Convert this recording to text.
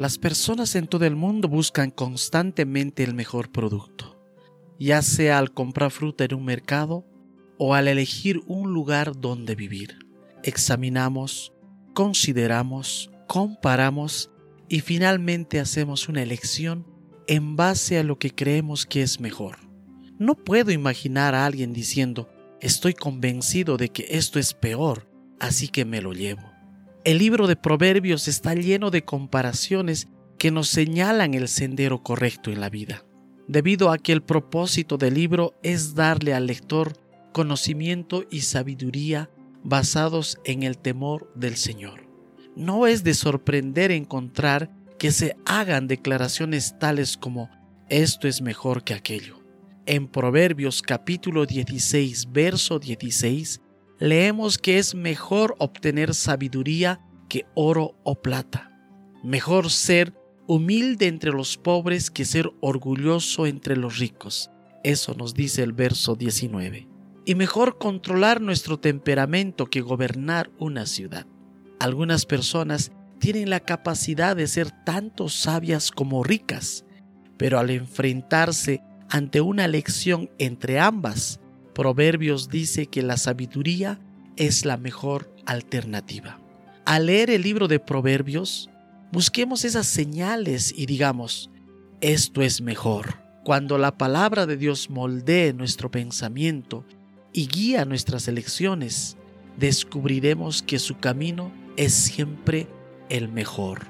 Las personas en todo el mundo buscan constantemente el mejor producto, ya sea al comprar fruta en un mercado o al elegir un lugar donde vivir. Examinamos, consideramos, comparamos y finalmente hacemos una elección en base a lo que creemos que es mejor. No puedo imaginar a alguien diciendo, estoy convencido de que esto es peor, así que me lo llevo. El libro de Proverbios está lleno de comparaciones que nos señalan el sendero correcto en la vida, debido a que el propósito del libro es darle al lector conocimiento y sabiduría basados en el temor del Señor. No es de sorprender encontrar que se hagan declaraciones tales como esto es mejor que aquello. En Proverbios capítulo 16, verso 16, leemos que es mejor obtener sabiduría que oro o plata. Mejor ser humilde entre los pobres que ser orgulloso entre los ricos. Eso nos dice el verso 19. Y mejor controlar nuestro temperamento que gobernar una ciudad. Algunas personas tienen la capacidad de ser tanto sabias como ricas, pero al enfrentarse ante una elección entre ambas, Proverbios dice que la sabiduría es la mejor alternativa. Al leer el libro de Proverbios, busquemos esas señales y digamos, esto es mejor. Cuando la palabra de Dios moldee nuestro pensamiento y guía nuestras elecciones, descubriremos que su camino es siempre el mejor.